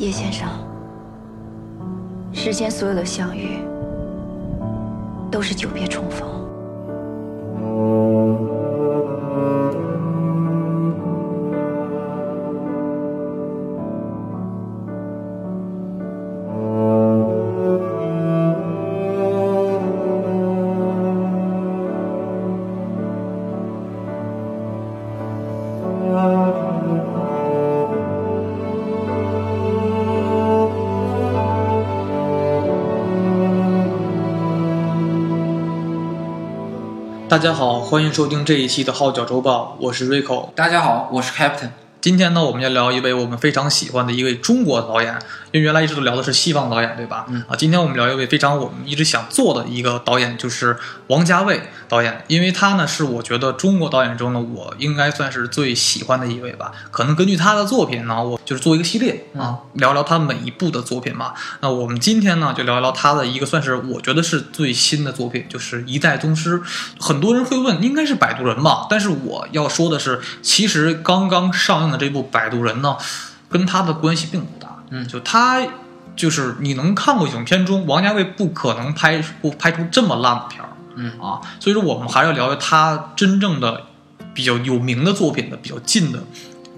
叶先生，世间所有的相遇，都是久别重逢。大家好，欢迎收听这一期的《号角周报》，我是 Rico。大家好，我是 Captain。今天呢，我们要聊一位我们非常喜欢的一位中国导演，因为原来一直都聊的是西方导演，对吧？嗯啊，今天我们聊一位非常我们一直想做的一个导演，就是王家卫导演，因为他呢是我觉得中国导演中呢，我应该算是最喜欢的一位吧。可能根据他的作品呢，我就是做一个系列啊，聊聊他每一部的作品嘛。那我们今天呢，就聊一聊他的一个算是我觉得是最新的作品，就是《一代宗师》。很多人会问，应该是《摆渡人》吧？但是我要说的是，其实刚刚上映的这部《摆渡人》呢，跟他的关系并不大。嗯就他就是你能看过影片中，王家卫不可能拍不拍出这么烂的片儿。嗯啊，所以说我们还是要聊聊他真正的比较有名的作品的比较近的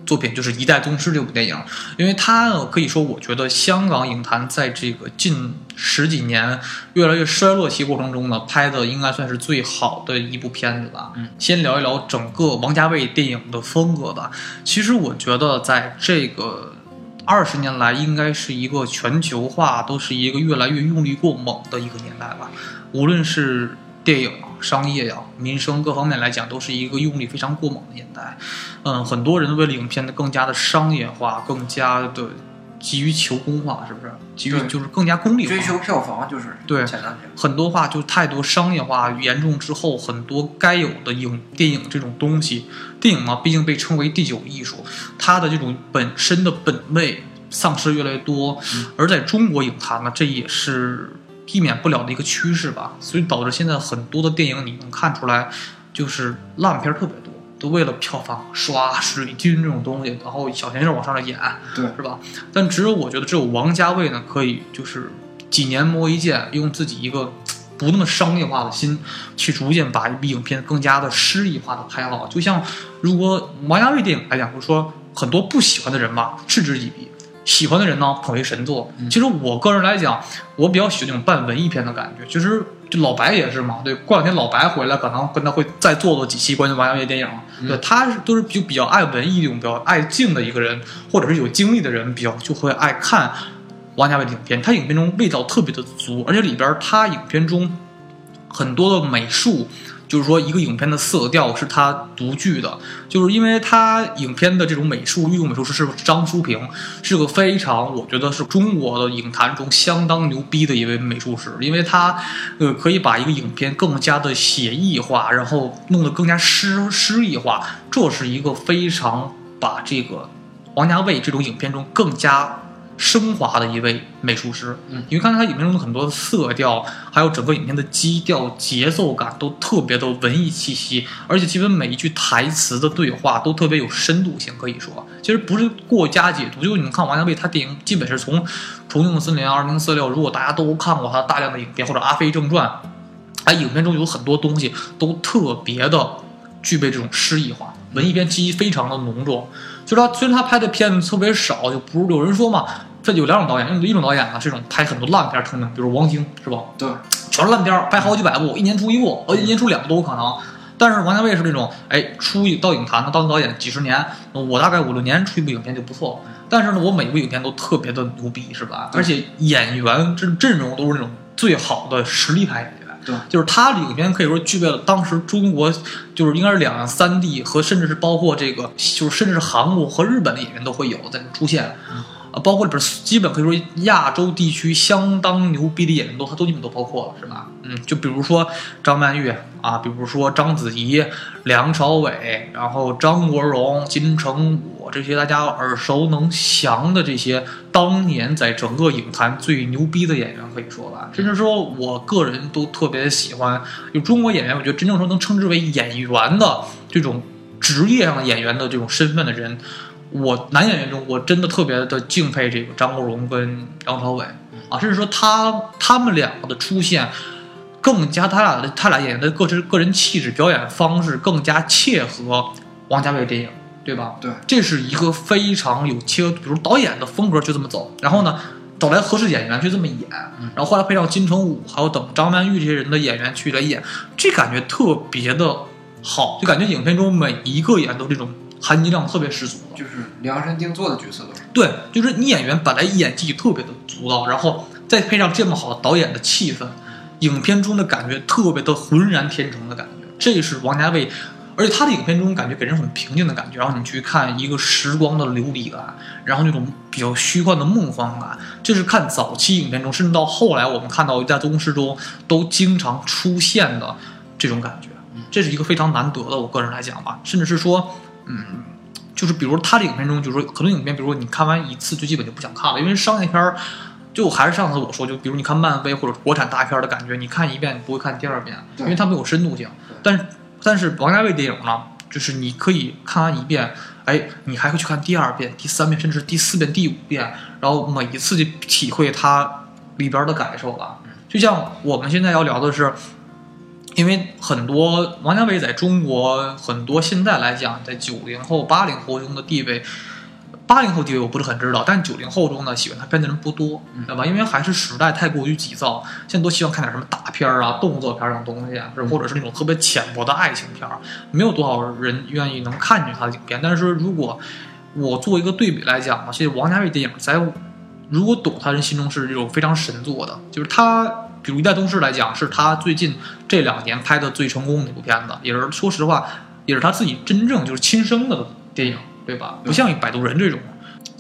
作品，就是《一代宗师》这部电影，因为它呢可以说，我觉得香港影坛在这个近十几年越来越衰落期过程中呢，拍的应该算是最好的一部片子吧。嗯，先聊一聊整个王家卫电影的风格吧。其实我觉得在这个。二十年来，应该是一个全球化都是一个越来越用力过猛的一个年代吧。无论是电影、商业呀、民生各方面来讲，都是一个用力非常过猛的年代。嗯，很多人为了影片的更加的商业化，更加的急于求功化，是不是？急于就是更加功利化，追求票房就是对。很多话就太多商业化严重之后，很多该有的影电影这种东西，电影嘛，毕竟被称为第九艺术，它的这种本身的本位丧失越来越多，而在中国影坛呢，这也是避免不了的一个趋势吧，所以导致现在很多的电影你能看出来，就是烂片儿特别多。都为了票房刷水军这种东西，然后小鲜肉往上来演，对是吧？但只有我觉得只有王家卫呢，可以就是几年磨一剑，用自己一个不那么商业化的心，去逐渐把一部影片更加的诗意化的拍好。就像如果王家卫电影来讲，就说很多不喜欢的人吧，嗤之以鼻。喜欢的人呢，捧为神作。其实我个人来讲，我比较喜欢那种半文艺片的感觉。其实就老白也是嘛，对，过两天老白回来，可能跟他会再做做几期关于王家卫电影。对，他是都是就比较爱文艺这种比较爱静的一个人，或者是有经历的人，比较就会爱看王家卫的影片。他影片中味道特别的足，而且里边他影片中很多的美术。就是说，一个影片的色调是他独具的，就是因为他影片的这种美术御用美术师是张叔平，是个非常我觉得是中国的影坛中相当牛逼的一位美术师，因为他呃可以把一个影片更加的写意化，然后弄得更加诗诗意化，这是一个非常把这个王家卫这种影片中更加。升华的一位美术师，嗯，因为看他影片中的很多色调，还有整个影片的基调、节奏感都特别的文艺气息，而且基本每一句台词的对话都特别有深度性，可以说，其实不是过加解读。就是你们看王家卫他电影，基本是从《重庆森林》《二零四六》，如果大家都看过他大量的影片或者《阿飞正传》，他影片中有很多东西都特别的具备这种诗意化，文艺片气息非常的浓重。就是他虽然他拍的片子特别少，就不是有人说嘛，这有两种导演，一种导演呢是这种拍很多烂片成名，比如王晶是吧？对，全是烂片，拍好几百部，一年出一部，呃，一年出两部都有可能。但是王家卫是那种，哎，出一到影坛呢，当导演几十年，我大概五六年出一部影片就不错了。但是呢，我每部影片都特别的牛逼，是吧？而且演员阵阵容都是那种最好的实力派演员。对，就是他里面可以说具备了当时中国，就是应该是两岸三地和甚至是包括这个，就是甚至是韩国和日本的演员都会有在这出现，啊，包括里边基本可以说亚洲地区相当牛逼的演员都他都基本都包括了，是吧？嗯，就比如说张曼玉啊，比如说章子怡、梁朝伟，然后张国荣、金城武这些大家耳熟能详的这些当年在整个影坛最牛逼的演员，可以说吧，甚至说我个人都特别喜欢有中国演员，我觉得真正说能称之为演员的这种职业上的演员的这种身份的人。我男演员中，我真的特别的敬佩这个张国荣跟梁朝伟。啊，甚至说他他们两个的出现，更加他俩的他俩演员的个人个人气质、表演方式更加切合王家卫电影，对吧？对，这是一个非常有切，比如导演的风格就这么走，然后呢，找来合适演员去这么演，然后后来配上金城武，还有等张曼玉这些人的演员去来演，这感觉特别的好，就感觉影片中每一个演都这种含金量特别十足。就是量身定做的角色都是。对，就是你演员本来演技特别的足到，然后再配上这么好的导演的气氛，影片中的感觉特别的浑然天成的感觉，这是王家卫。而且他的影片中感觉给人很平静的感觉，然后你去看一个时光的流离感，然后那种比较虚幻的梦幻感，这是看早期影片中，甚至到后来我们看到在宗师中都经常出现的这种感觉，这是一个非常难得的。我个人来讲吧，甚至是说，嗯，就是比如他的影片中，就是说很多影片，比如说你看完一次就基本就不想看了，因为商业片儿。就还是上次我说，就比如你看漫威或者国产大片的感觉，你看一遍你不会看第二遍，因为它没有深度性。但是但是王家卫电影呢，就是你可以看完一遍，哎，你还会去看第二遍、第三遍，甚至是第四遍、第五遍，然后每一次就体会它里边的感受了。就像我们现在要聊的是，因为很多王家卫在中国很多现在来讲，在九零后、八零后中的地位。八零后地位我不是很知道，但九零后中呢，喜欢他片的人不多，对吧？因为还是时代太过于急躁，现在都希望看点什么大片儿啊、动作片儿这种东西，是或者是那种特别浅薄的爱情片，没有多少人愿意能看见他的影片。但是如果我做一个对比来讲呢，其实王家卫电影在如果懂他人心中是这种非常神作的，就是他，比如《一代宗师》来讲，是他最近这两年拍的最成功的一部片子，也是说实话，也是他自己真正就是亲生的电影，对吧？不像《摆渡人》这种。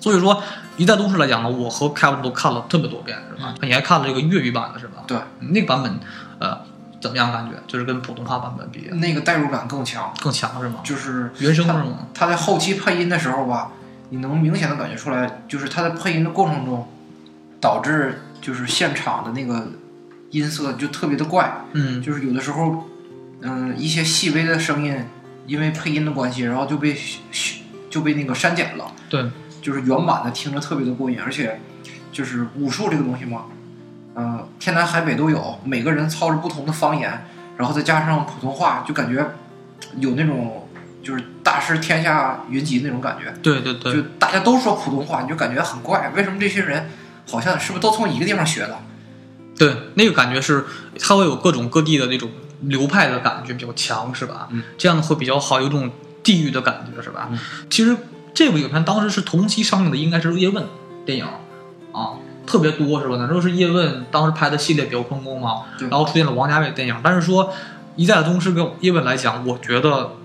所以说，《一代宗师》来讲呢，我和凯文都看了特别多遍，是吧？你还看了这个粤语版的是吧？对，那个版本，呃，怎么样？感觉就是跟普通话版本比那个代入感更强，更强是吗？就是原声是吗？他在后期配音的时候吧，你能明显的感觉出来，就是他在配音的过程中，导致就是现场的那个音色就特别的怪，嗯，就是有的时候，嗯，一些细微的声音，因为配音的关系，然后就被就被那个删减了。对，就是原版的听着特别的过瘾，而且就是武术这个东西嘛，嗯、天南海北都有，每个人操着不同的方言，然后再加上普通话，就感觉有那种就是大师天下云集那种感觉。对对对就大家都说普通话，你就感觉很怪，为什么这些人好像是不是都从一个地方学的？对，那个感觉是它会有各种各地的那种流派的感觉比较强，是吧？嗯，这样会比较好，有种地域的感觉，是吧？嗯其实这部影片当时是同期上映的，应该是《叶问》电影啊，特别多，是吧？那时候是叶问当时拍的系列比较成功嘛，对然后出现了王家卫电影，但是说《一代宗师》跟叶问来讲，我觉得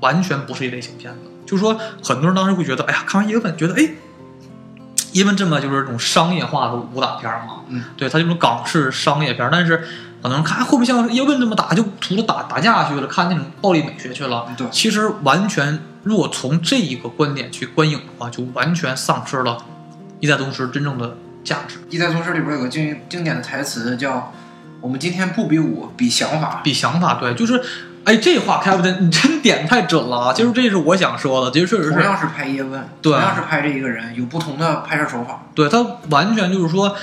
完全不是一类型片子。就是说，很多人当时会觉得，哎呀，看完叶问，觉得哎，叶问这么就是这种商业化的武打片嘛，嗯，对，它这种港式商业片，但是很多人看会不会像叶问这么打，就图了打打架去了，看那种暴力美学去了？对其实完全，如果从这一个观点去观影的话，就完全丧失了一代宗师真正的价值。《一代宗师》里边有个经经典的台词叫“我们今天不比武，比想法比想法对，就是，哎，这话开不真，你真点太准了啊！其实这是我想说的，其实确”。实是，同样是拍叶问，同样是拍这一个人，有不同的拍摄手法。对他完全就是说，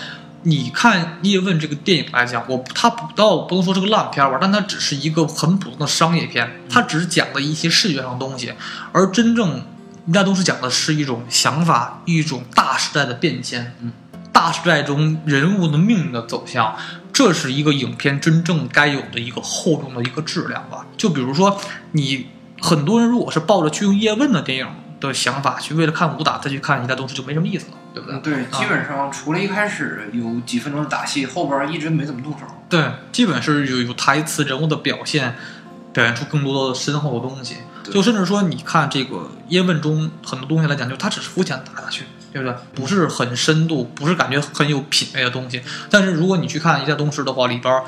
你看叶问这个电影来讲，我他不到不能说是个烂片吧，但它只是一个很普通的商业片，它只是讲了一些视觉上的东西，而真正一代宗师讲的是一种想法，一种大时代的变迁，嗯，大时代中人物的命运的走向。这是一个影片真正该有的一个厚重的一个质量吧。就比如说，你很多人如果是抱着去用叶问的电影的想法去为了看武打再去看《一代宗师》，就没什么意思了，对不对？嗯，对，啊基本上除了一开始有几分钟的打戏，后边一直没怎么动手。对，基本是有有台词、人物的表现，表现出更多的深厚的东西。对就甚至说，你看这个叶问中很多东西来讲，就他只是肤浅打下去，对不对？不是很深度，不是感觉很有品味的东西。但是如果你去看《一代宗师》的话，里边儿，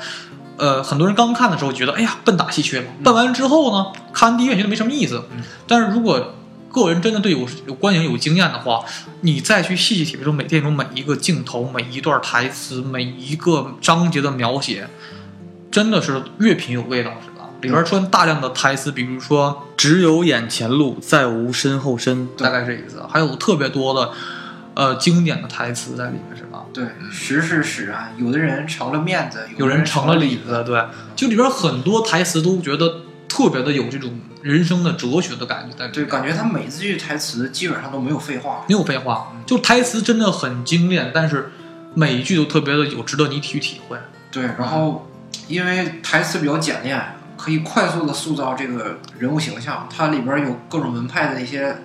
呃，很多人刚看的时候觉得，哎呀，笨打戏缺了。笨完之后呢，看完第一遍觉得没什么意思。嗯但是如果个人真的对有有观影有经验的话，你再去细细体会中每电影中每一个镜头、每一段台词、每一个章节的描写，真的是越品有味道？里边出现大量的台词，比如说只有眼前路，再无身后身，大概这意思。还有特别多的呃经典的台词在里面，是吧？对，时是使然，有的人成了面子，有人成成了里子，对，就里边很多台词都觉得特别的有这种人生的哲学的感觉在里。对，感觉他每字句台词基本上都没有废话。没有废话，就台词真的很精炼，但是每一句都特别的有值得你去体会。对，然后因为台词比较简练，可以快速的塑造这个人物形象。它里边有各种门派的一些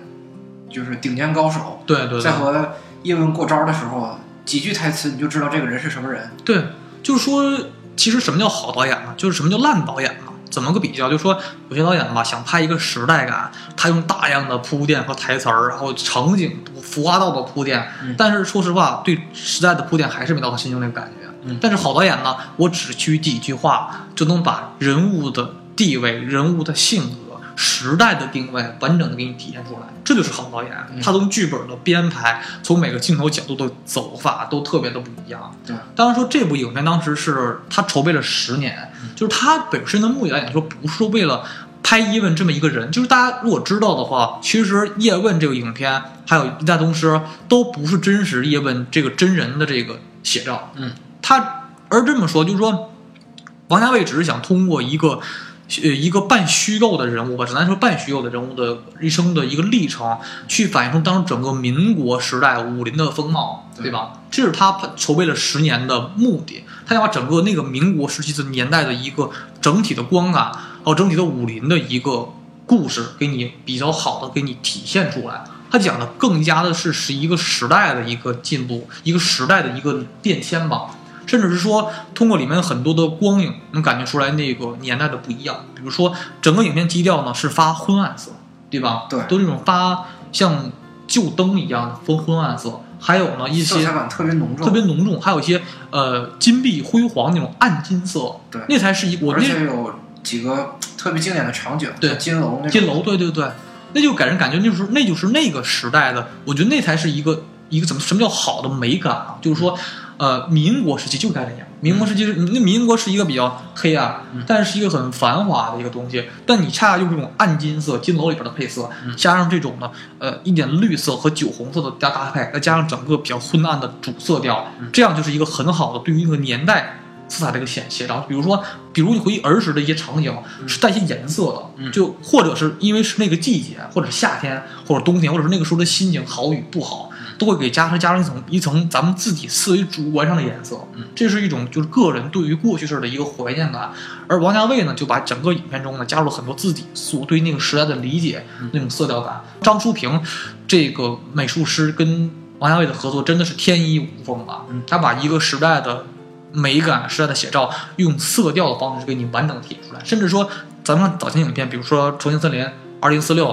就是顶尖高手，对对对在和叶问过招的时候，几句台词你就知道这个人是什么人。对，就是说，其实什么叫好导演呢？就是什么叫烂导演呢？怎么个比较？就是说，有些导演吧，想拍一个时代感，他用大量的铺垫和台词儿，然后场景浮夸到的铺垫，嗯但是说实话，对时代的铺垫还是没到他心中那个感觉。嗯但是好导演呢，我只需几句话就能把人物的地位、人物的性格、时代的定位完整的给你体现出来，这就是好导演。嗯他从剧本的编排，从每个镜头角度的走法都特别的不一样。对，当然说这部影片当时是他筹备了十年，就是他本身的目的来讲说，不是说为了拍叶问这么一个人，就是大家如果知道的话，其实叶问这个影片还有一代宗师都不是真实叶问这个真人的这个写照。嗯，他而这么说就是说，王家卫只是想通过一个。呃，一个半虚构的人物吧，只能说半虚构的人物的一生的一个历程，去反映出当时整个民国时代武林的风貌，对对吧？这是他筹备了十年的目的，他想把整个那个民国时期的年代的一个整体的光感，还有整体的武林的一个故事，给你比较好的给你体现出来。他讲的更加的是是一个时代的一个进步，一个时代的一个变迁吧。甚至是说，通过里面很多的光影，能感觉出来那个年代的不一样。比如说，整个影片基调呢是发昏暗色，对吧？对都是那种发像旧灯一样的昏昏暗色。还有呢一些色彩感特别浓重，特别浓重，还有一些呃金碧辉煌那种暗金色，对那才是一我而那且有几个特别经典的场景，对金楼那金楼，对对对，那就给人感觉那就是那就是那个时代的，我觉得那才是一个一个怎么什么叫好的美感啊？就是说，呃，民国时期就该这样。民国时期是那民国是一个比较黑暗，嗯但是一个很繁华的一个东西。但你恰恰用这种暗金色、金楼里边的配色，嗯加上这种呢，呃，一点绿色和酒红色的搭搭配，再加上整个比较昏暗的主色调，嗯这样就是一个很好的对于那个年代色彩的一个显写照。比如说，比如你回忆儿时的一些场景，是带一些颜色的，嗯就或者是因为是那个季节，或者是夏天，或者冬天，或者是那个时候的心情好与不好，都会给加上加上一层一层咱们自己思维主观上的颜色。嗯这是一种就是个人对于过去式的一个怀念感。而王家卫呢，就把整个影片中呢加入了很多自己所对那个时代的理解，嗯那种色调感。张淑平这个美术师跟王家卫的合作真的是天衣无缝啊？嗯他把一个时代的美感、时代的写照，用色调的方式给你完整地体现出来。甚至说，咱们看早前影片，比如说《重庆森林》《二零四六》，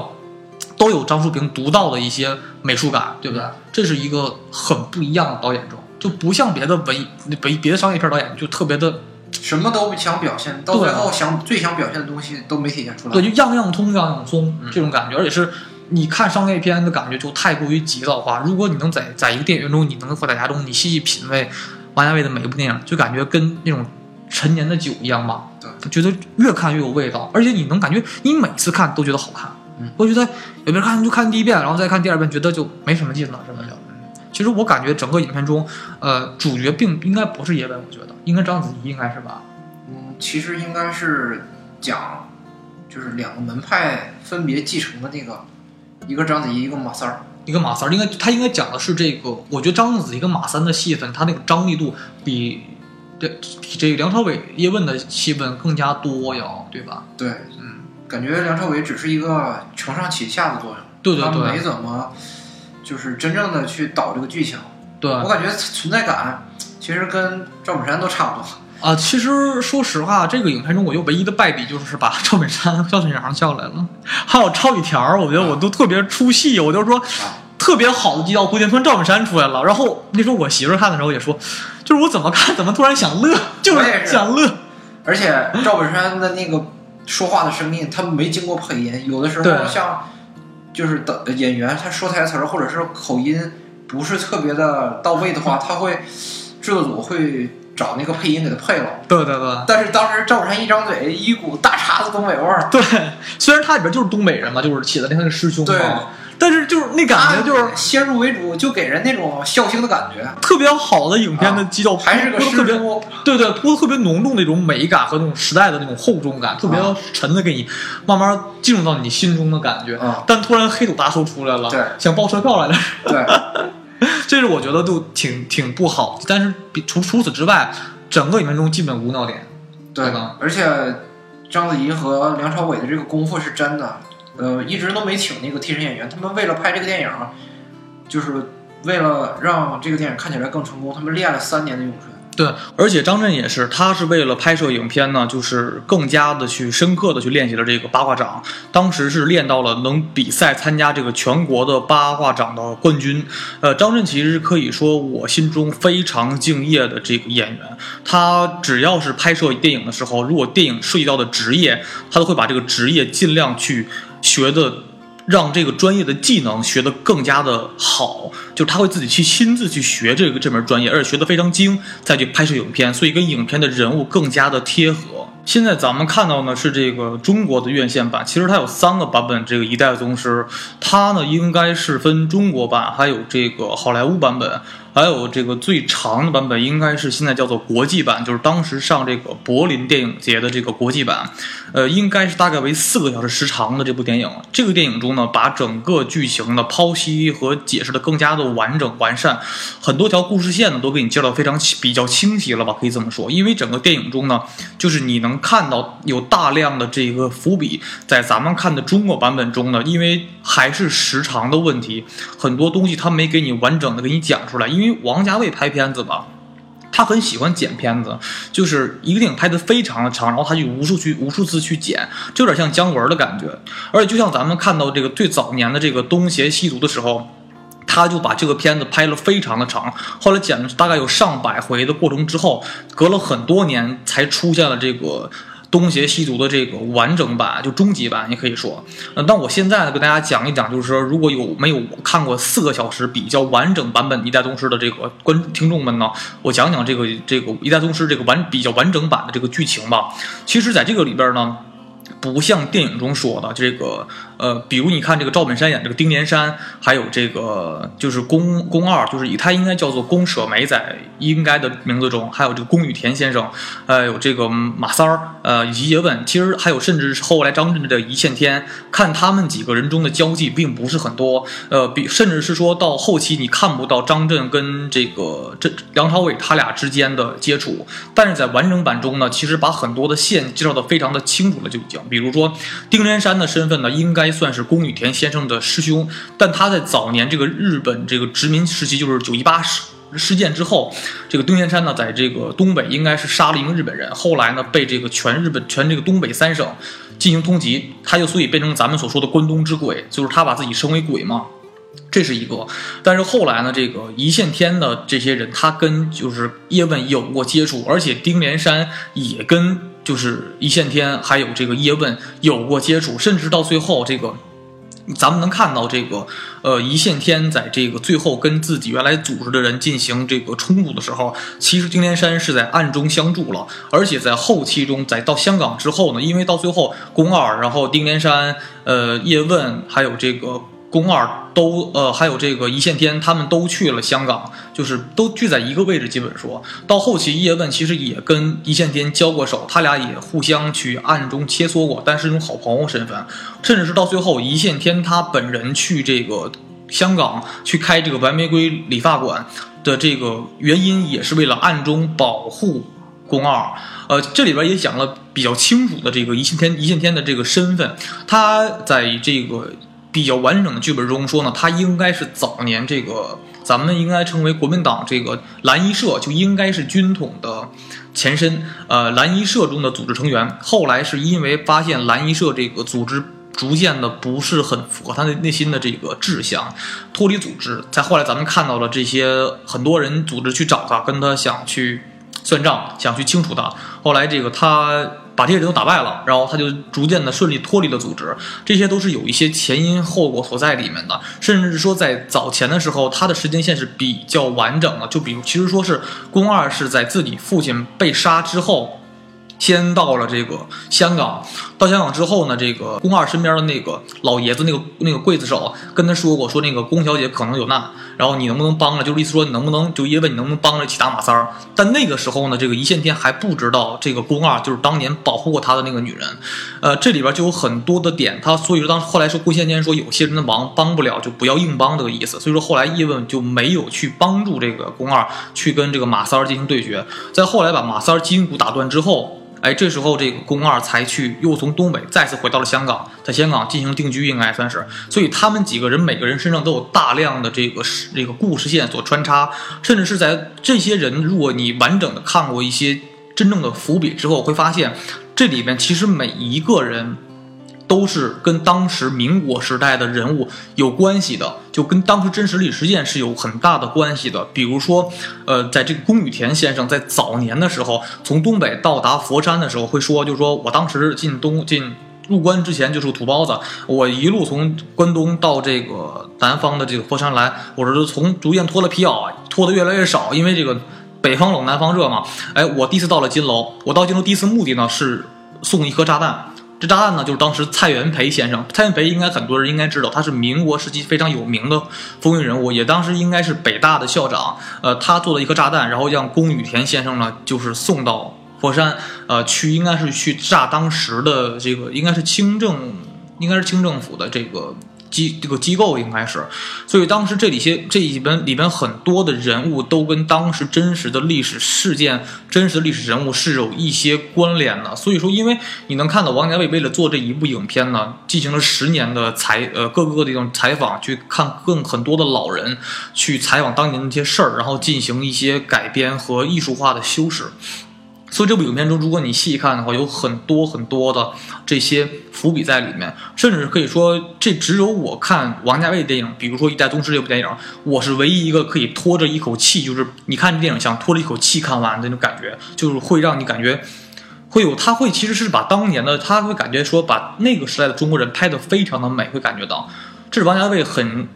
都有张淑平独到的一些美术感，对不对？这是一个很不一样的导演中，就不像别的文别别的商业片导演就特别的什么都想表现，到最后想最想表现的东西都没体现出来。对，就样样通，样样松嗯这种感觉，而且是你看商业片的感觉就太过于急躁化。如果你能在在一个电影院中，你能在家中你细细品味王家卫的每一部电影，就感觉跟那种陈年的酒一样吧。对，觉得越看越有味道，而且你能感觉你每次看都觉得好看。嗯，我觉得有别人看就看第一遍，然后再看第二遍，觉得就没什么劲了，是吧？就。其实我感觉整个影片中，呃，主角并应该不是叶问，我觉得应该章子怡，应该是吧？嗯，其实应该是讲，就是两个门派分别继承的那个，一个章子怡，一个马三儿。一个马三儿，应该他应该讲的是这个，我觉得章子怡跟马三的戏份，他那个张力度比这比这个梁朝伟叶问的戏份更加多呀，对吧？对，嗯，感觉梁朝伟只是一个承上启下的作用，对对他没怎么就是真正的去导这个剧情。对我感觉存在感其实跟赵本山都差不多。啊，其实说实话，这个影片中我就唯一的败笔就是把赵本山、赵沈阳叫来了，还有超雨条儿，我觉得我都特别出戏，我就说啊特别好的基调，估计突然赵本山出来了。然后那时候我媳妇儿看的时候也说，就是我怎么看怎么突然想乐，就是想乐。而且赵本山的那个说话的声音，他没经过配音，有的时候像就是的演员他说台词儿或者是口音不是特别的到位的话，他会制作组会找那个配音给他配了。对对对。但是当时赵本山一张嘴，一股大碴子东北味儿，对，虽然他里边就是东北人嘛，就是写的那个师兄对。嘛，但是就是那感觉就是先入为主，就给人那种孝兴的感觉。特别好的影片的基调，还是个特别对对，铺的特别浓重的那种美感和那种时代的那种厚重感，特别啊沉的给你慢慢进入到你心中的感觉。啊但突然黑土大叔出来了，对想报车票来了，对，这是我觉得都挺挺不好。但是比除除此之外，整个影片中基本无尿点。对对吧，而且章子怡和梁朝伟的这个功夫是真的，呃，一直都没请那个替身演员。他们为了拍这个电影，就是为了让这个电影看起来更成功，他们练了三年的咏春。对，而且张震也是，他是为了拍摄影片呢，就是更加的去深刻的去练习了这个八卦掌。当时是练到了能比赛参加这个全国的八卦掌的冠军。呃，张震其实可以说我心中非常敬业的这个演员。他只要是拍摄电影的时候，如果电影涉及到的职业，他都会把这个职业尽量去学的让这个专业的技能学得更加的好，就是他会自己去亲自去学这个这门专业，而且学得非常精，再去拍摄影片，所以跟影片的人物更加的贴合。现在咱们看到呢是这个中国的院线版，其实它有三个版本。这个《一代宗师》，它呢应该是分中国版，还有这个好莱坞版本，还有这个最长的版本应该是现在叫做国际版，就是当时上这个柏林电影节的这个国际版。呃，应该是大概为四个小时时长的这部电影。这个电影中呢，把整个剧情的剖析和解释的更加的完整完善，很多条故事线呢都给你介绍非常清比较清晰了吧，可以这么说。因为整个电影中呢，就是你能看到有大量的这个伏笔，在咱们看的中国版本中呢，因为还是时长的问题，很多东西他没给你完整的给你讲出来。因为王家卫拍片子吧。他很喜欢剪片子，就是一个电影拍的非常的长，然后他就无数去无数次去剪，就有点像姜文的感觉。而且就像咱们看到这个最早年的这个《东邪西毒》的时候，他就把这个片子拍了非常的长，后来剪了大概有上百回的过程之后，隔了很多年才出现了这个。东邪西毒的这个完整版，就终极版，你可以说。嗯，那我现在呢，跟大家讲一讲，就是说，如果有没有看过四个小时比较完整版本《一代宗师》的这个观听众们呢，我讲讲这个这个《一代宗师》这个完比较完整版的这个剧情吧。其实，在这个里边呢。不像电影中说的这个，呃，比如你看这个赵本山演这个丁连山，还有这个就是宫宫二，就是以他应该叫做宫舍梅，在应该的名字中，还有这个宫羽田先生，呃，有这个马三儿，呃，以及叶问，其实还有甚至是后来张震的一线天，看他们几个人中的交际并不是很多，呃，比甚至是说到后期你看不到张震跟这个这梁朝伟他俩之间的接触，但是在完整版中呢，其实把很多的线介绍的非常的清楚了，就已经。比如说，丁连山的身份呢，应该算是宫羽田先生的师兄，但他在早年这个日本这个殖民时期，就是九一八事事件之后，这个丁连山呢，在这个东北应该是杀了一名日本人，后来呢，被这个全日本全这个东北三省进行通缉，他就所以变成咱们所说的关东之鬼，就是他把自己升为鬼嘛。这是一个，但是后来呢，这个一线天的这些人，他跟就是叶问有过接触，而且丁连山也跟就是一线天还有这个叶问有过接触，甚至到最后这个。咱们能看到这个，呃，一线天在这个最后跟自己原来组织的人进行这个冲突的时候，其实丁连山是在暗中相助了，而且在后期中，在到香港之后呢，因为到最后宫二，然后丁连山，呃，叶问还有这个。宫二都呃，还有这个一线天，他们都去了香港，就是都聚在一个位置。基本说到后期，叶问其实也跟一线天交过手，他俩也互相去暗中切磋过，但是用好朋友身份，甚至是到最后，一线天他本人去这个香港去开这个白玫瑰理发馆的这个原因，也是为了暗中保护宫二。呃，这里边也讲了比较清楚的这个一线天一线天的这个身份，他在这个。比较完整的剧本中说呢，他应该是早年这个咱们应该称为国民党这个蓝衣社，就应该是军统的前身。呃，蓝衣社中的组织成员，后来是因为发现蓝衣社这个组织逐渐的不是很符合他的内心的这个志向，脱离组织。再后来咱们看到了这些很多人组织去找他，跟他想去算账，想去清除他。后来这个他。把这些人都打败了，然后他就逐渐的顺利脱离了组织，这些都是有一些前因后果所在里面的，甚至是说在早前的时候，他的时间线是比较完整的，就比如其实说是宫二是在自己父亲被杀之后。先到了这个香港，到香港之后呢，这个宫二身边的那个老爷子，那个那个刽子手跟他说过，说那个宫小姐可能有难，然后你能不能帮着？就是意思说你能不能就叶问你能不能帮着一起打马三儿？但那个时候呢，这个一线天还不知道这个宫二就是当年保护过他的那个女人，呃，这里边就有很多的点，他所以说当时后来说顾线天说有些人的忙帮不了就不要硬帮这个意思，所以说后来叶问就没有去帮助这个宫二去跟这个马三儿进行对决，在后来把马三儿筋骨打断之后。哎，这时候这个宫二才去，又从东北再次回到了香港，在香港进行定居，应该算是。所以他们几个人每个人身上都有大量的这个这个故事线所穿插，甚至是在这些人，如果你完整的看过一些真正的伏笔之后，会发现这里面其实每一个人。都是跟当时民国时代的人物有关系的，就跟当时真实历史事件是有很大的关系的。比如说，呃，在这个宫羽田先生在早年的时候，从东北到达佛山的时候，会说，就是说我当时进东进入关之前就是个土包子，我一路从关东到这个南方的这个佛山来，我是从逐渐脱了皮袄，脱的越来越少，因为这个北方冷南方热嘛。哎，我第一次到了金楼，我到金楼第一次目的呢是送一颗炸弹。这炸弹呢，就是当时蔡元培先生。蔡元培应该很多人应该知道，他是民国时期非常有名的风云人物，也当时应该是北大的校长。呃，他做了一颗炸弹，然后让宫羽田先生呢，就是送到佛山，呃，去应该是去炸当时的这个，应该是清政，应该是清政府的这个。机这个机构应该是，所以当时这里些这里边里边很多的人物都跟当时真实的历史事件、真实的历史人物是有一些关联的。所以说，因为你能看到王家卫为了做这一部影片呢，进行了十年的采呃各个的这种采访，去看更很多的老人，去采访当年那些事儿，然后进行一些改编和艺术化的修饰。所以这部影片中，如果你细看的话，有很多很多的这些伏笔在里面，甚至可以说，这只有我看王家卫电影，比如说《一代宗师》这部电影，我是唯一一个可以拖着一口气，就是你看这电影像拖着一口气看完的那种感觉，就是会让你感觉会有，他会其实是把当年的，他会感觉说把那个时代的中国人拍得非常的美，会感觉到。这是王家卫很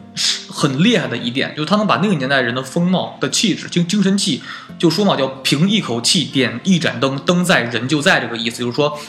很厉害的一点，就是他能把那个年代人的风貌的气质、精精神气，就说嘛，叫凭一口气点一盏灯，灯在人就在这个意思，就是说，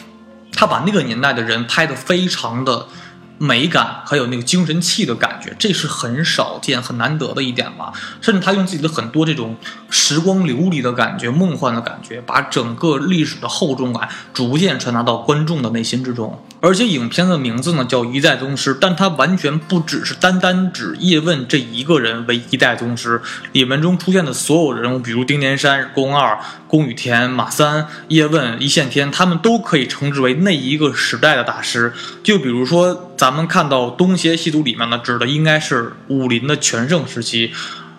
他把那个年代的人拍得非常的。美感还有那个精神气的感觉，这是很少见、很难得的一点吧。甚至他用自己的很多这种时光流离的感觉、梦幻的感觉，把整个历史的厚重感逐渐传达到观众的内心之中。而且影片的名字呢叫《一代宗师》，但它完全不只是单单指叶问这一个人为一代宗师。里面中出现的所有人物，比如丁连山、宫二、宫羽田、马三、叶问、一线天，他们都可以称之为那一个时代的大师。就比如说。咱们看到《东邪西毒》里面呢，指的应该是武林的全盛时期，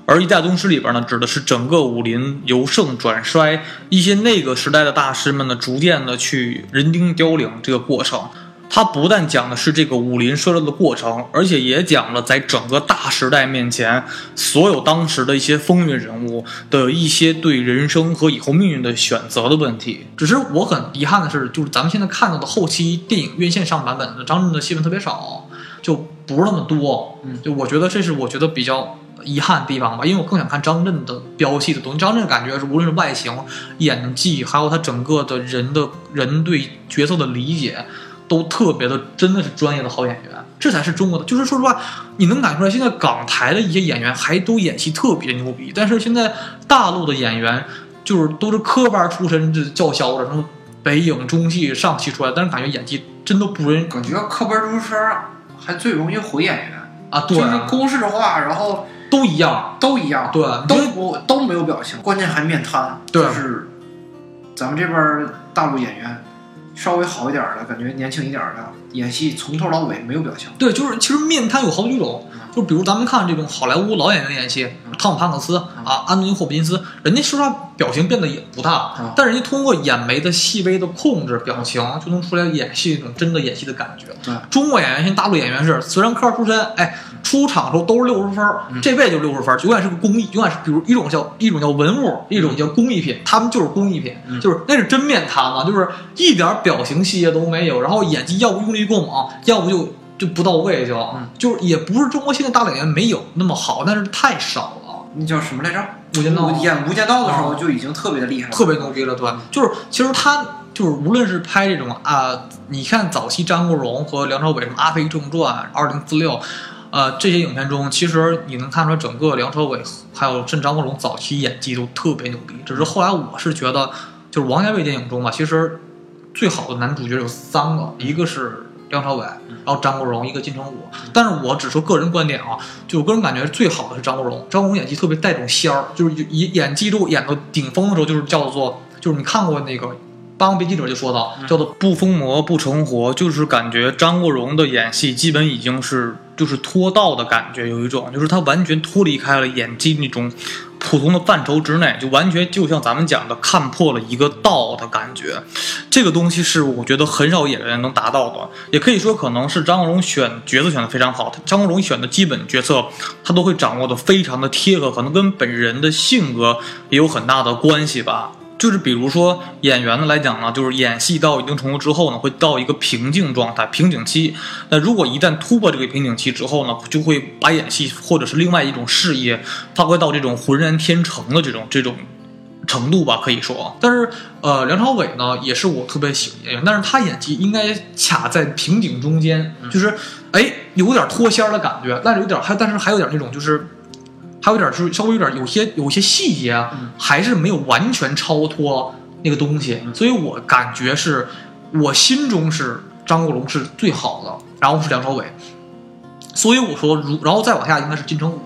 而《一代宗师》里边呢，指的是整个武林由盛转衰，一些那个时代的大师们呢，逐渐的去人丁凋零这个过程。它不但讲的是这个武林衰落的过程，而且也讲了在整个大时代面前，所有当时的一些风云人物的一些对人生和以后命运的选择的问题。只是我很遗憾的是，就是咱们现在看到的后期电影院线上版本的张震的戏份特别少，就不是那么多。嗯，就我觉得这是我觉得比较遗憾的地方吧，因为我更想看张震的飙戏的东西。张震感觉是无论是外形、演技，还有他整个的人的人对角色的理解。都特别的，真的是专业的好演员，这才是中国的。就是说实话，你能感出来，现在港台的一些演员还都演戏特别牛逼，但是现在大陆的演员就是都是科班出身，这叫嚣着什么北影中戏上戏出来，但是感觉演技真的不人。感觉科班出身还最容易毁演员啊，对，就是公式化，然后都一样，都一样，对，都不都没有表情，关键还面瘫。对，就是咱们这边大陆演员。稍微好一点的感觉，年轻一点的演戏从头到尾没有表情。对，就是其实面瘫有好几种，就比如咱们看这种好莱坞老演员演戏，汤姆汉克斯啊，安东尼霍普金斯，人家说实话表情变得也不大，但人家通过眼眉的细微的控制表情，就能出来演戏一种真的演戏的感觉。对，中国演员像大陆演员是，虽然科班出身，哎，出场的时候都是六十分这辈子就六十分儿，永远是个工艺，永远是比如一种叫一种叫文物，一种叫工艺品，他们就是工艺品，嗯。就是那是真面瘫嘛，就是一点表情细节都没有，然后演技要不用力过猛，要不就就不到位就，嗯。就是也不是中国现在大演员没有那么好，但是太少了。那叫什么来着？无间道。演《无间道》的时候啊。就已经特别的厉害了，特别牛逼了，对，就是其实他就是无论是拍这种啊，你看早期张国荣和梁朝伟什么《阿飞正传》《二零四六》，呃，这些影片中，其实你能看出来整个梁朝伟还有甚至张国荣早期演技都特别牛逼。只是后来我是觉得，就是王家卫电影中吧，其实最好的男主角有三个，一个是梁朝伟，然后张国荣，一个金城武。但是我只说个人观点啊，就我个人感觉最好的是张国荣，张国荣演技特别带种仙儿，就是演演技都演到顶峰的时候，就是叫做就是你看过那个《霸王别姬》里边就说到，叫做不疯魔不成活，就是感觉张国荣的演戏基本已经是就是脱道的感觉，有一种就是他完全脱离开了演技那种普通的范畴之内，就完全就像咱们讲的看破了一个道的感觉。这个东西是我觉得很少演员能达到的，也可以说可能是张国荣选角色选的非常好。张国荣选的基本角色，他都会掌握的非常的贴合，可能跟本人的性格也有很大的关系吧。就是比如说演员的来讲呢，就是演戏到一定程度之后呢，会到一个瓶颈状态、瓶颈期。那如果一旦突破这个瓶颈期之后呢，就会把演戏或者是另外一种事业发挥到这种浑然天成的这种这种程度吧，可以说。但是呃，梁朝伟呢，也是我特别喜欢演员，但是他演技应该卡在瓶颈中间，就是哎有点脱仙的感觉，但是有点还但是还有点那种就是。还有点就是稍微有点有些有些细节啊，还是没有完全超脱那个东西，所以我感觉是我心中是张国荣是最好的，然后是梁朝伟，所以我说如然后再往下应该是金城武，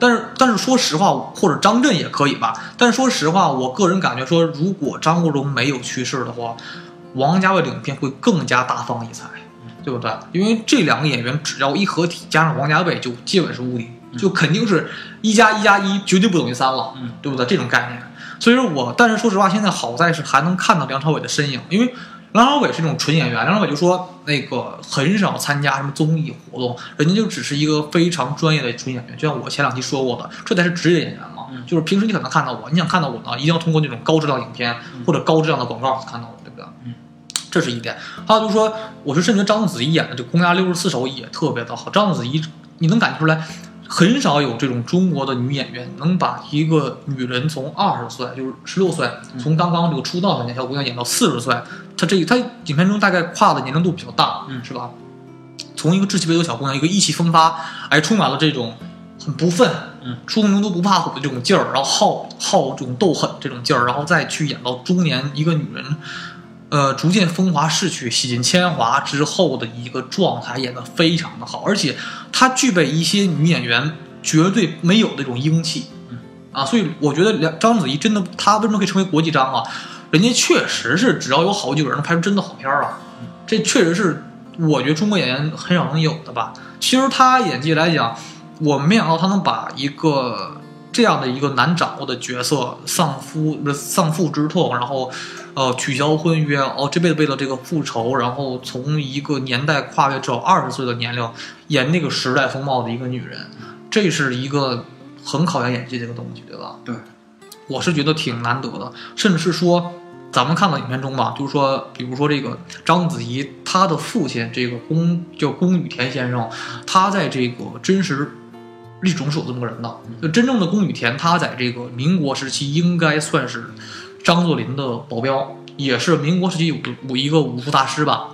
但是但是说实话，或者张震也可以吧，但是说实话，我个人感觉说，如果张国荣没有去世的话，王家卫的影片会更加大放异彩，对不对？因为这两个演员只要一合体，加上王家卫，就基本是无敌，就肯定是一加一加一绝对不等于三了，嗯，对不对？这种概念。所以说我，但是说实话，现在好在是还能看到梁朝伟的身影，因为梁朝伟是那种纯演员，梁朝伟就说那个很少参加什么综艺活动，人家就只是一个非常专业的纯演员，就像我前两期说过的，这才是职业演员嘛。嗯就是平时你可能看到我，你想看到我呢，一定要通过那种高质量影片或者高质量的广告才看到我，对不对？嗯，这是一点。还有就是说，我是甚至觉得章子怡演的这《公鸭六十四手》也特别的好。章子怡，你能感觉出来，很少有这种中国的女演员能把一个女人从二十岁，就是十六岁，从刚刚这个出道的那小姑娘演到四十岁，她这她影片中大概跨的年龄度比较大，嗯。是吧？从一个稚气未脱小姑娘，一个意气风发，哎，充满了这种很不忿，嗯，出名都不怕虎的这种劲儿，然后好好这种斗狠这种劲儿，然后再去演到中年一个女人，呃，逐渐风华逝去、洗尽铅华之后的一个状态，演得非常的好，而且她具备一些女演员绝对没有的这种英气，啊，所以我觉得梁章子怡真的，她为什么可以成为国际章啊？人家确实是只要有好几个人能拍出真的好片儿啊，这确实是我觉得中国演员很少能有的吧。其实她演技来讲，我没想到她能把一个这样的一个难掌握的角色，丧夫丧父之痛，然后呃取消婚约，哦这辈子为了这个复仇，然后从一个年代跨越只有二十岁的年龄演那个时代风貌的一个女人，这是一个很考验演技的一个东西，对吧？对，我是觉得挺难得的，甚至是说。咱们看到影片中吧，就是说，比如说这个章子怡，她的父亲这个宫叫宫羽田先生，他在这个真实历史中是有这么个人的。就真正的宫羽田，他在这个民国时期应该算是张作霖的保镖，也是民国时期有有一个武术大师吧。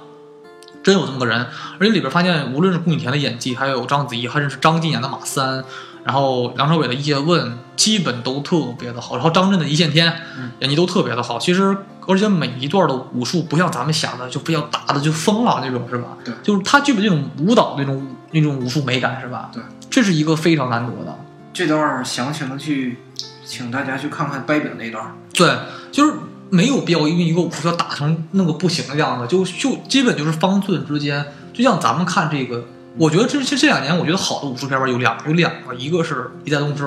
真有这么个人，而且里边发现，无论是宫羽田的演技，还有章子怡，还是张晋演的马三，然后梁朝伟的叶问，基本都特别的好。然后张震的一线天嗯演技都特别的好。其实，而且每一段的武术不像咱们想的就非要打的就疯了那种，是吧？对就是他具备这种舞蹈那种那种武术美感，是吧？对，这是一个非常难得的。这段儿详情的去，请大家去看看掰饼那段儿。对，就是没有必要因为一个武术要打成那个不行的样子，就就基本就是方寸之间，就像咱们看这个我觉得这这这两年，我觉得好的武术片吧有两有两个，一个是《一代宗师》，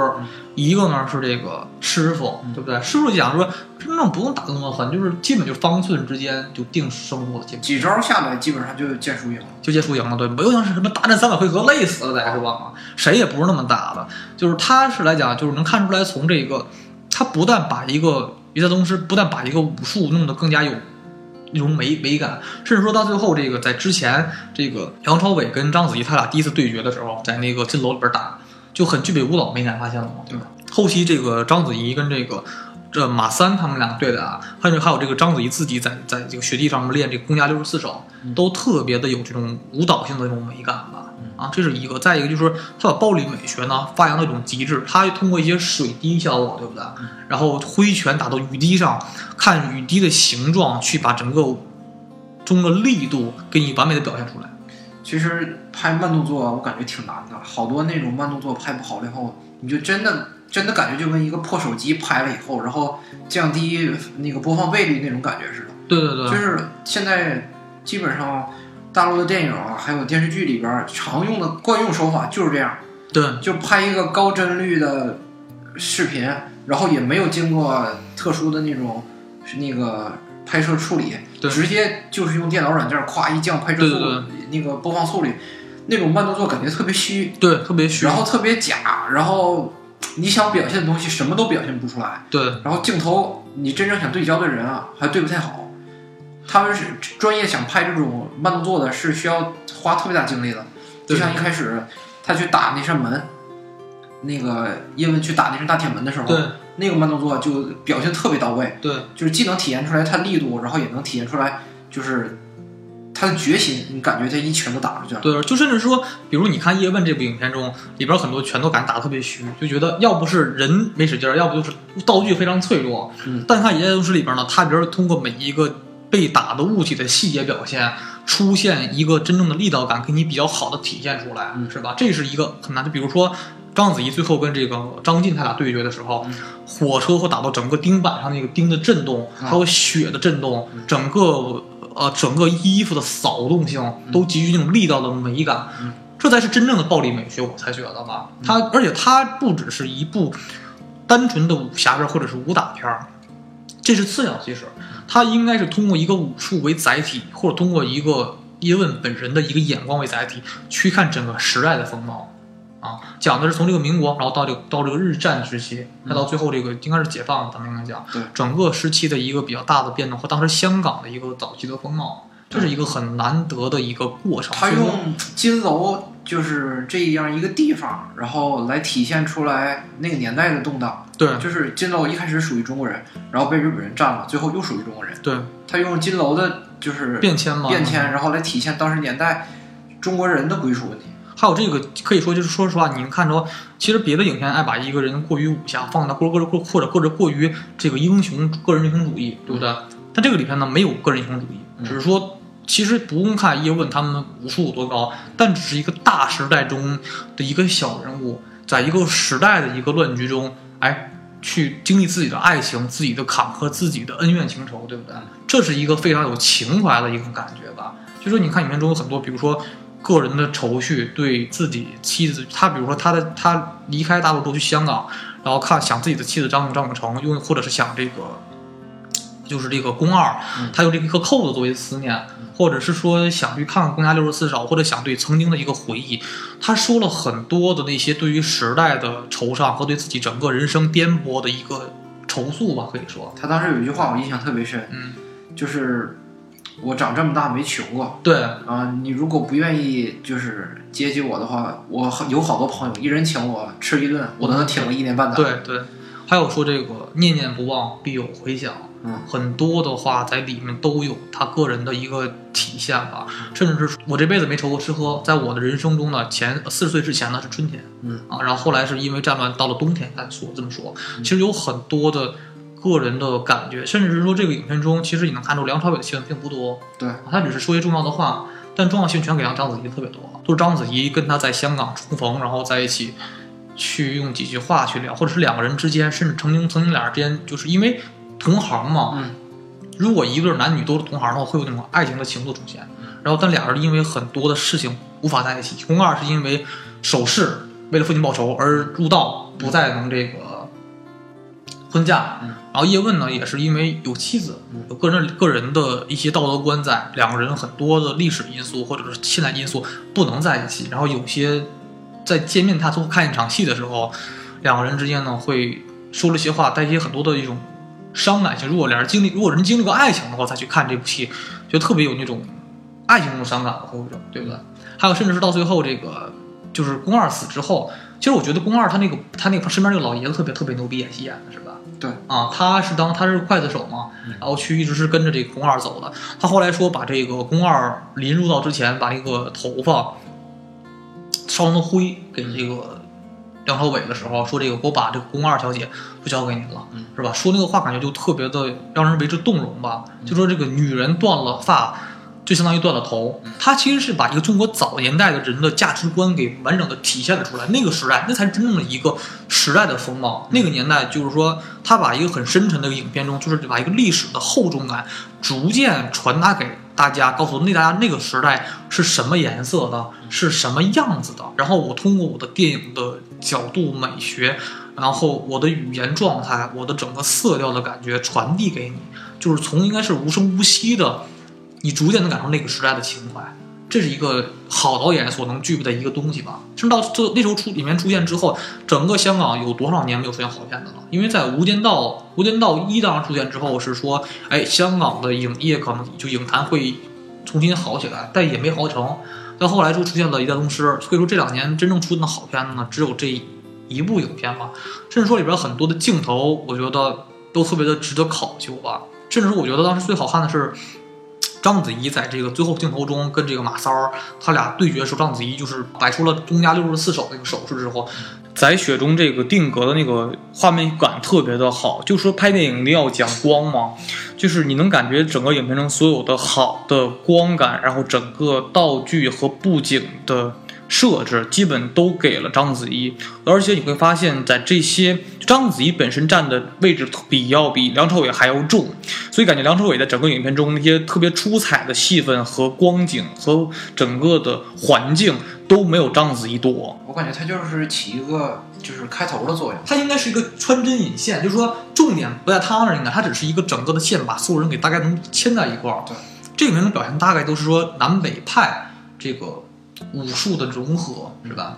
一个呢是这个师傅，对不对？师傅讲说真正不用打那么狠，就是基本就是方寸之间就定胜负了，几招下来基本上就见输赢了。就见输赢了，对，没有像是什么大战三百回合累死了得是吧？谁也不是那么打的，就是他是来讲，就是能看出来从这个，他不但把一个一代宗师，不但把一个武术弄得更加有那种美美感，甚至说到最后这个在之前这个梁朝伟跟章子怡他俩第一次对决的时候，在那个金楼里边打，就很具备舞蹈美感，发现了吗？对。后期这个章子怡跟这个。这马三他们俩对打，还有还有这个章子怡自己在在这个雪地上面练这个公家六十四手，都特别的有这种舞蹈性的这种美感吧。啊，这是一个。再一个就是他把暴力美学呢发扬到一种极致，他通过一些水滴效果，对不对？然后挥拳打到雨滴上，看雨滴的形状，去把整个中的力度给你完美的表现出来。其实拍慢动作我感觉挺难的，好多那种慢动作拍不好了以后，你就真的。真的感觉就跟一个破手机拍了以后，然后降低那个播放倍率那种感觉似的。对对对，就是现在基本上大陆的电影啊，还有电视剧里边常用的惯用手法就是这样。对，就拍一个高帧率的视频，然后也没有经过特殊的那种那个拍摄处理，直接就是用电脑软件咵一降拍摄速，那个播放速率，那种慢动作感觉特别虚，对，特别虚，然后特别假，然后。你想表现的东西什么都表现不出来，对。然后镜头，你真正想对焦的人啊，还对不太好。他们是专业想拍这种慢动作的，是需要花特别大精力的。就像一开始他去打那扇门，那个叶问去打那扇大铁门的时候，对，那个慢动作就表现特别到位，对，就是既能体现出来他力度，然后也能体现出来就是。他的决心，你感觉他一拳都打出去了。对，就甚至说，比如你看《叶问》这部影片中，里边很多拳头感打的特别虚，就觉得要不是人没使劲儿，要不就是道具非常脆弱。嗯。但看《一代宗师》里边呢，他比如通过每一个被打的物体的细节表现，出现一个真正的力道感，给你比较好的体现出来，是吧？这是一个很难。就比如说章子怡最后跟这个张晋他俩对决的时候，火车会打到整个钉板上那个钉的震动，还有血的震动，整个。呃，整个衣服的扫动性都极具那种力道的美感，这才是真正的暴力美学，我才觉得吧。它而且它不只是一部单纯的武侠片或者是武打片儿，这是次要。其实它应该是通过一个武术为载体，或者通过一个叶问本人的一个眼光为载体，去看整个时代的风貌。啊，讲的是从这个民国，然后到这个到这个日战时期，再到最后这个应该是解放，咱们应该讲，对整个时期的一个比较大的变动和当时香港的一个早期的风貌，这是一个很难得的一个过程。他用金楼就是这样一个地方，然后来体现出来那个年代的动荡。对，就是金楼一开始属于中国人，然后被日本人占了，最后又属于中国人。对，他用金楼的就是变迁嘛，变迁，然后来体现当时年代中国人的归属问题。还有这个可以说，就是说实话，你们看着，其实别的影片爱把一个人过于武侠放大，或者或者或者或者过于这个英雄个人英雄主义，对不对？但这个里边呢，没有个人英雄主义，只是说，其实不用看叶问他们武术有多高，但只是一个大时代中的一个小人物，在一个时代的一个乱局中，哎，去经历自己的爱情、自己的坎坷、自己的恩怨情仇，对不对？这是一个非常有情怀的一种感觉吧。就说你看影片中有很多，比如说。个人的愁绪，对自己妻子，他比如说他的他离开大陆之后去香港，然后看想自己的妻子张张永成，又或者是想这个，就是这个宫二，他用这个一颗扣子作为思念，或者是说想去看看宫家六十四少，或者想对曾经的一个回忆，他说了很多的那些对于时代的惆怅和对自己整个人生颠簸的一个重塑吧，可以说。他当时有一句话我印象特别深，嗯，就是。我长这么大没穷过，对。啊，你如果不愿意就是接济我的话，我有好多朋友，一人请我吃一顿，我都能挺个一年半载。对对，还有说这个念念不忘必有回响，嗯，很多的话在里面都有他个人的一个体现吧，甚至是我这辈子没愁过吃喝，在我的人生中呢，前四十岁之前呢是春天，嗯啊，然后后来是因为战乱到了冬天才说这么说，其实有很多的。个人的感觉，甚至是说这个影片中，其实你能看出梁朝伟的戏份并不多。对，他只是说一些重要的话，但重要性全给了章子怡特别多，都是章子怡跟他在香港重逢，然后在一起去用几句话去聊，或者是两个人之间，甚至曾经曾经俩人之间，就是因为同行嘛。嗯。如果一对男女都是同行的话，会有那种爱情的情愫出现。然后，但俩人因为很多的事情无法在一起。宫二是因为守势为了父亲报仇而入道，不再能这个婚嫁。嗯然后叶问呢，也是因为有妻子嗯，有个人个人的一些道德观在，两个人很多的历史因素或者是现代因素不能在一起。然后有些在见面，他最后看一场戏的时候，两个人之间呢会说了一些话，带一些很多的一种伤感性。如果两人经历，如果人经历过爱情的话，再去看这部戏，就特别有那种爱情中的伤感和有种，对不对？还有甚至是到最后这个就是宫二死之后，其实我觉得宫二他那个他那个身边那个老爷子特别特别牛逼，演戏演的是吧？对啊，他是当他是刽子手嘛，然后去一直是跟着这个宫二走的。他后来说把这个宫二临入道之前，把那个头发烧成灰给这个梁朝伟的时候，说这个我把这个宫二小姐就交给你了，嗯是吧？说那个话感觉就特别的让人为之动容吧。就说这个女人断了发，就相当于断了头。他其实是把一个中国早年代的人的价值观给完整的体现了出来。那个时代，那才是真正的一个时代的风貌。那个年代，就是说，他把一个很深沉的影片中，就是把一个历史的厚重感逐渐传达给大家，告诉那大家那个时代是什么颜色的，是什么样子的。然后我通过我的电影的角度美学，然后我的语言状态，我的整个色调的感觉传递给你，就是从应该是无声无息的，你逐渐能感受那个时代的情怀。这是一个好导演所能具备的一个东西吧。甚至到这那时候出里面出现之后，整个香港有多少年没有出现好片子了？因为在《无间道》《无间道一》当时出现之后，是说，哎，香港的影业可能就影坛会重新好起来，但也没好成。到后来就出现了《一代宗师》，所以说这两年真正出的好片子呢，只有这一部影片吧。甚至说里边很多的镜头，我觉得都特别的值得考究吧。甚至说，我觉得当时最好看的是章子怡在这个最后镜头中跟这个马三儿他俩对决的时候，章子怡就是摆出了东家六十四手那个手势之后，在雪中这个定格的那个画面感特别的好。就说拍电影一定要讲光嘛，就是你能感觉整个影片中所有的好的光感，然后整个道具和布景的设置基本都给了章子怡，而且你会发现在这些章子怡本身站的位置比要比梁朝伟还要重，所以感觉梁朝伟在整个影片中那些特别出彩的戏份和光景和整个的环境都没有章子怡多。我感觉他就是起一个就是开头的作用。他应该是一个穿针引线，就是说重点不在他那儿，应该它只是一个整个的线，把所有人给大概能牵在一块儿。对，这里面的表现大概都是说南北派这个武术的融合，是吧？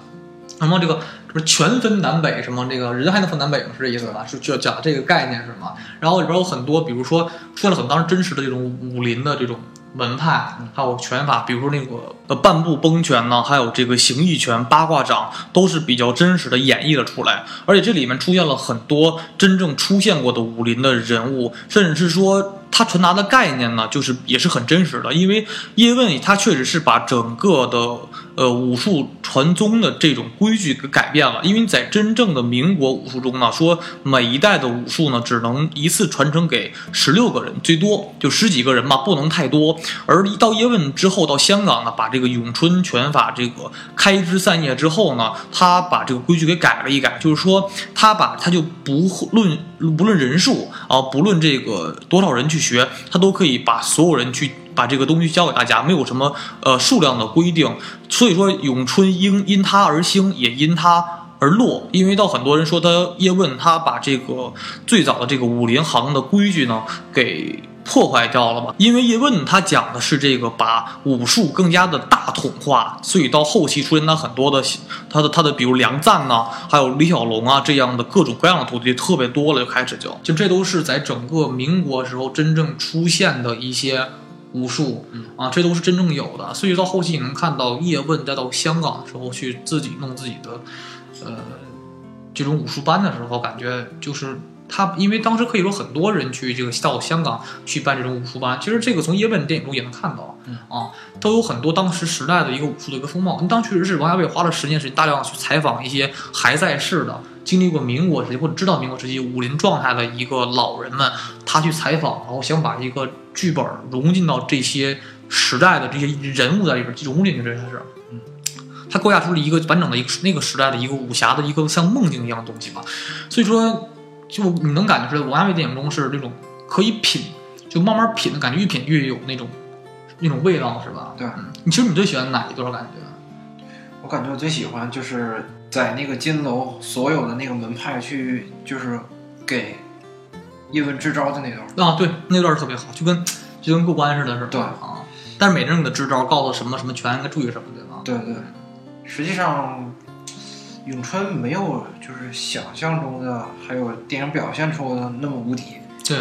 那么这个不是全分南北什么这个人还能分南北吗？是这意思吧？是就讲这个概念是吗？然后里边有很多，比如说出现了很当时真实的这种武林的这种门派，还有拳法，比如说那个呃半步崩拳呢，还有这个形意拳、八卦掌，都是比较真实的演绎了出来。而且这里面出现了很多真正出现过的武林的人物，甚至是说他传达的概念呢，就是也是很真实的。因为叶问他确实是把整个的呃武术传宗的这种规矩给改变了。因为在真正的民国武术中呢，说每一代的武术呢只能一次传承给十六个人，最多就十几个人嘛，不能太多。而一到叶问之后，到香港呢，把这个咏春拳法这个开枝散叶之后呢，他把这个规矩给改了一改，就是说他把他就不论不论人数啊，不论这个多少人去学，他都可以把所有人去。把这个东西教给大家，没有什么呃数量的规定，所以说咏春因因他而兴，也因他而落。因为到很多人说他叶问他把这个最早的这个武林行的规矩呢给破坏掉了嘛。因为叶问他讲的是这个把武术更加的大统化，所以到后期出现了很多的他的他的比如梁赞呐、还有李小龙啊这样的各种各样的徒弟特别多了，就开始就就这都是在整个民国时候真正出现的一些。武术啊，这都是真正有的，所以到后期你能看到叶问再到香港的时候去自己弄自己的，呃，这种武术班的时候，感觉就是他，因为当时可以说很多人去这个到香港去办这种武术班，其实这个从叶问电影中也能看到，嗯啊，都有很多当时时代的一个武术的一个风貌。当确实是王家卫花了十年时间，大量去采访一些还在世的。经历过民国时期或者知道民国时期武林状态的一个老人们，他去采访，然后想把一个剧本融进到这些时代的这些人物在里边融进去，这才是。嗯，他构架出了一个完整的一个那个时代的一个武侠的一个像梦境一样的东西吧。所以说，就你能感觉出来，王家卫电影中是那种可以品，就慢慢品的感觉，越品越有那种那种味道，是吧？对嗯，你其实你最喜欢哪一段感觉？我感觉我最喜欢就是在那个金楼所有的那个门派去，就是给叶问支招的那段。啊，对，那段特别好，就跟就跟过关似的，是吧？对啊。但是每个人给他支招，告诉什么什么拳应该注意什么，对吧？对对，实际上咏春没有就是想象中的，还有电影表现出的那么无敌。对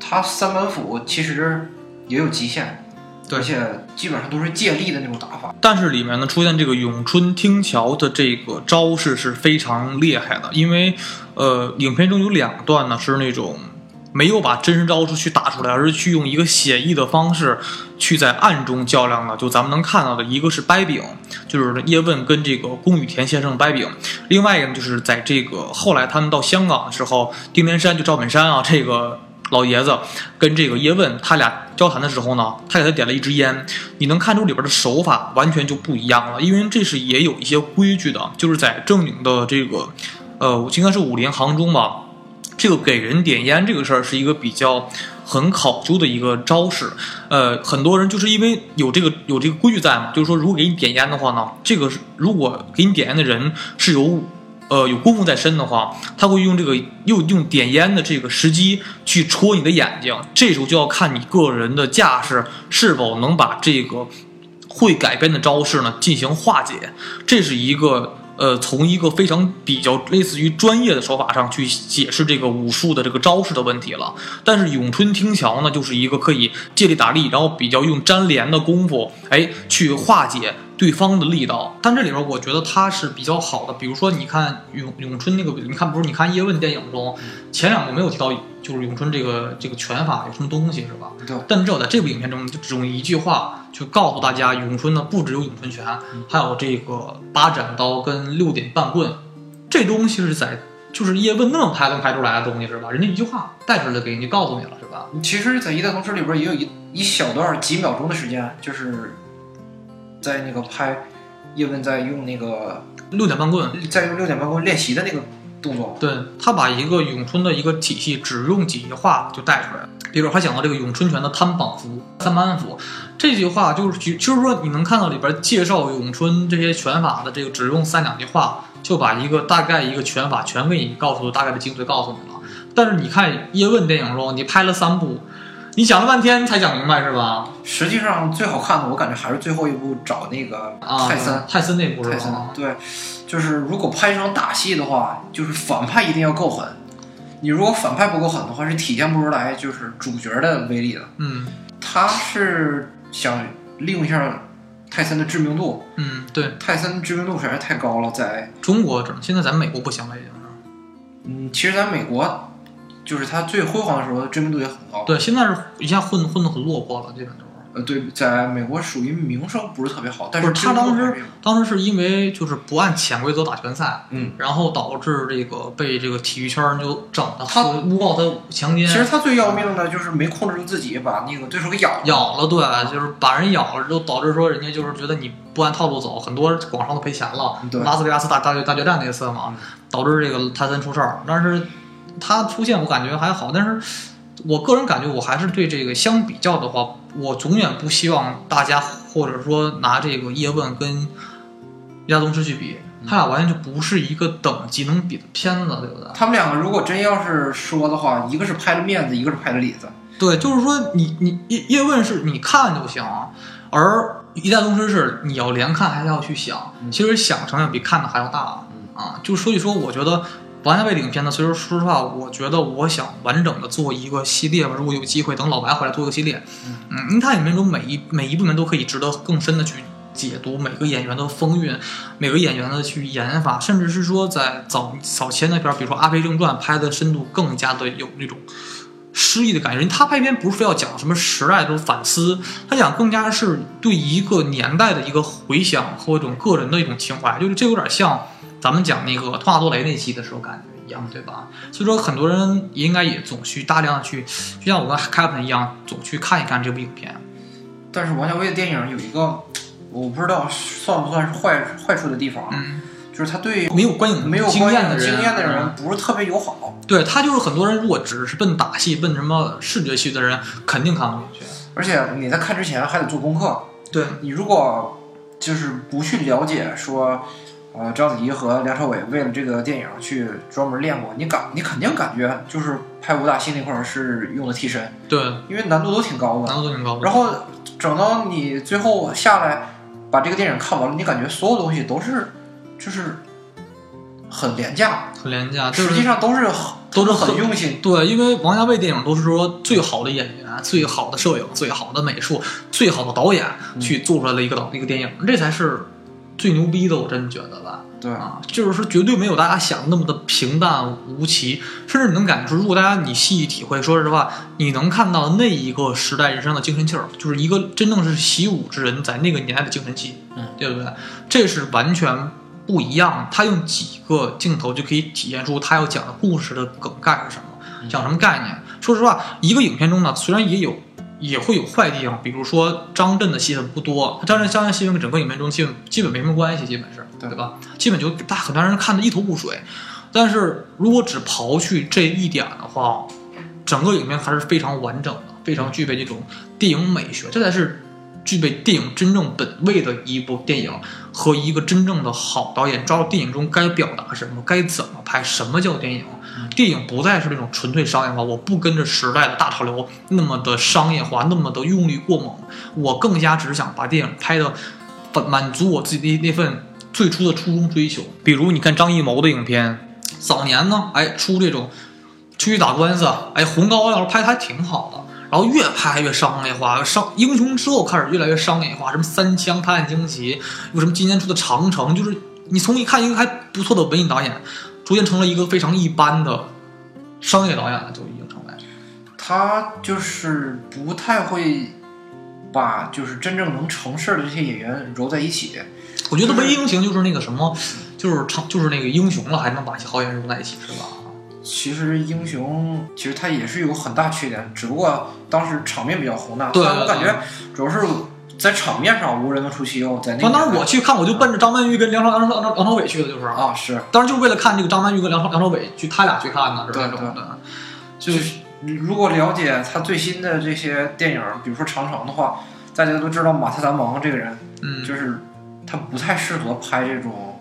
他三板斧其实也有极限，而且基本上都是借力的那种打法。但是里面呢出现这个咏春听桥的这个招式是非常厉害的，因为呃，影片中有两段呢是那种没有把真实招出去打出来，而是去用一个写意的方式去在暗中较量的。就咱们能看到的一个是掰饼，就是叶问跟这个宫羽田先生掰饼；另外一个呢就是在这个后来他们到香港的时候，丁连山就赵本山啊这个。老爷子跟这个叶问他俩交谈的时候呢，他给他点了一支烟，你能看出里边的手法完全就不一样了，因为这是也有一些规矩的，就是在正经的这个，呃，应该是武林行中吧，这个给人点烟这个事儿是一个比较很考究的一个招式，呃，很多人就是因为有这个有这个规矩在嘛，就是说如果给你点烟的话呢，这个是如果给你点烟的人是有。呃，有功夫在身的话，他会用这个又用点烟的这个时机去戳你的眼睛，这时候就要看你个人的架势是否能把这个会改变的招式呢进行化解。这是一个呃，从一个非常比较类似于专业的手法上去解释这个武术的这个招式的问题了。但是咏春听桥呢，就是一个可以借力打力，然后比较用粘连的功夫，哎，去化解。对方的力道，但这里边我觉得它是比较好的。比如说，你看咏咏春那个，你看不是？你看叶问电影中前两部没有提到，就是咏春这个这个拳法有什么东西是吧？对。但只有在这部影片中，就只用一句话就告诉大家，咏春呢不只有咏春拳，还有这个八斩刀跟六点半棍。这东西是在就是叶问那么拍能拍出来的东西是吧？人家一句话带出来给你，告诉你了是吧？其实，在《一代宗师》里边也有一一小段几秒钟的时间，就是。在那个拍叶问在用那个六点半棍，在用六点半棍练习的那个动作，对他把一个咏春的一个体系只用几句话就带出来了。比如他讲到这个咏春拳的摊绑符、三板斧，这句话就是就是说你能看到里边介绍咏春这些拳法的这个只用三两句话就把一个大概一个拳法全给你告诉大概的精髓告诉你了。但是你看叶问电影中，你拍了三部。你讲了半天才讲明白是吧？实际上最好看的，我感觉还是最后一部找那个泰森，泰森那部泰森对，就是如果拍一场打戏的话，就是反派一定要够狠。你如果反派不够狠的话，是体现不出来就是主角的威力的。嗯，他是想利用一下泰森的知名度。嗯，对，泰森知名度实在是太高了，在中国，现在咱美国不行了已经是。嗯，其实咱美国。就是他最辉煌的时候，知名度也很高。对，现在是一下混混的很落魄了，基本都是。呃，对，在美国属于名声不是特别好，但是他当时当时是因为就是不按潜规则打拳赛，嗯，然后导致这个被这个体育圈就整的，他诬告他强奸。其实他最要命的就是没控制住自己，把那个对手给咬咬了，对，就是把人咬了，就导致说人家就是觉得你不按套路走，很多广商都赔钱了。拉斯维加斯大大决大决战那次嘛，导致这个泰森出事儿，但是。他出现我感觉还好，但是我个人感觉我还是对这个相比较的话，我永远不希望大家或者说拿这个叶问跟亚东师去比，他俩完全就不是一个等级能比的片子，对不对？他们两个如果真要是说的话，一个是拍了面子，一个是拍了里子。对，就是说你你叶叶问是你看就行，而一代宗师是你要连看还是要去想，其实想成要比看的还要大啊。就所以说，我觉得。王家卫影片呢，所以说说实话，我觉得我想完整的做一个系列吧。如果有机会，等老白回来做一个系列，嗯，因为它里面中每一每一部分都可以值得更深的去解读每个演员的风韵，每个演员的去演法，甚至是说在早早前那片，比如说《阿飞正传》拍的深度更加的有那种诗意的感觉。人他拍片不是非要讲什么时代这种反思，他讲更加是对一个年代的一个回想和一种个人的一种情怀，就是这有点像。咱们讲那个《托马多雷》那期的时候，感觉一样，对吧？所以说，很多人应该也总去大量的去，就像我跟 Captain 一样，总去看一看这部影片。但是王家卫的电影有一个，我不知道算不算是坏坏处的地方，嗯，就是他对没有观影没有经验的人，经验的人不是特别友好。对他就是很多人，如果只是奔打戏、奔什么视觉系的人，肯定看不进去。而且你在看之前还得做功课。对你如果。就是不去了解说，呃，章子怡和梁朝伟为了这个电影去专门练过，你感你肯定感觉就是拍武打戏那块儿是用的替身，对，因为难度都挺高的。难度都挺高的。然后整到你最后下来把这个电影看完了，你感觉所有东西都是就是很廉价，很廉价，就是实际上都是很都是很用心。对，因为王家卫电影都是说最好的演员、最好的摄影、最好的美术、最好的导演嗯去做出来的一个导一个电影，这才是最牛逼的，我真觉得吧。对，啊，就是说绝对没有大家想的那么的平淡无奇，甚至你能感觉出，如果大家你细细体会，说实话，你能看到那一个时代人生的精神气儿，就是一个真正是习武之人在那个年代的精神气，嗯，对不对？这是完全不一样。他用几个镜头就可以体现出他要讲的故事的梗概是什么，讲什么概念。说实话，一个影片中呢，虽然也有。也会有坏地方，比如说张震的戏份不多，张震张震戏份跟整个影片中基本基本没什么关系，基本是对对吧？基本就大很多人看的一头雾水。但是如果只刨去这一点的话，整个影片还是非常完整的，非常具备这种电影美学，这才是具备电影真正本位的一部电影和一个真正的好导演抓住电影中该表达什么，该怎么拍，什么叫电影。电影不再是那种纯粹商业化，我不跟着时代的大潮流那么的商业化，那么的用力过猛，我更加只是想把电影拍的满满足我自己的那份最初的初衷追求。比如你看张艺谋的影片，早年呢，哎出这种出去打官司，哎红高粱拍的还挺好的。然后越拍越商业化，商英雄之后开始越来越商业化，什么三枪、拍案惊奇，有什么今年出的长城，就是你从一看一个还不错的文艺导演，逐渐成了一个非常一般的商业导演了，就已经成为。他就是不太会把就是真正能成事儿的这些演员揉在一起。我觉得唯一英雄就是那个什么，就是长就是那个英雄了，还能把一些好演员揉在一起，是吧？其实英雄其实他也是有很大缺点，只不过当时场面比较宏大。对但我感觉主要是在场面上无人能出其右，在那当时我去看，我就奔着张曼玉跟梁朝梁朝梁朝伟去的，就是。啊是，当然就是为了看这个张曼玉跟梁朝梁朝伟去他俩去看的，是吧？对对的。就是如果了解他最新的这些电影，比如说《长城》的话，大家都知道马特·达蒙这个人，嗯，就是他不太适合拍这种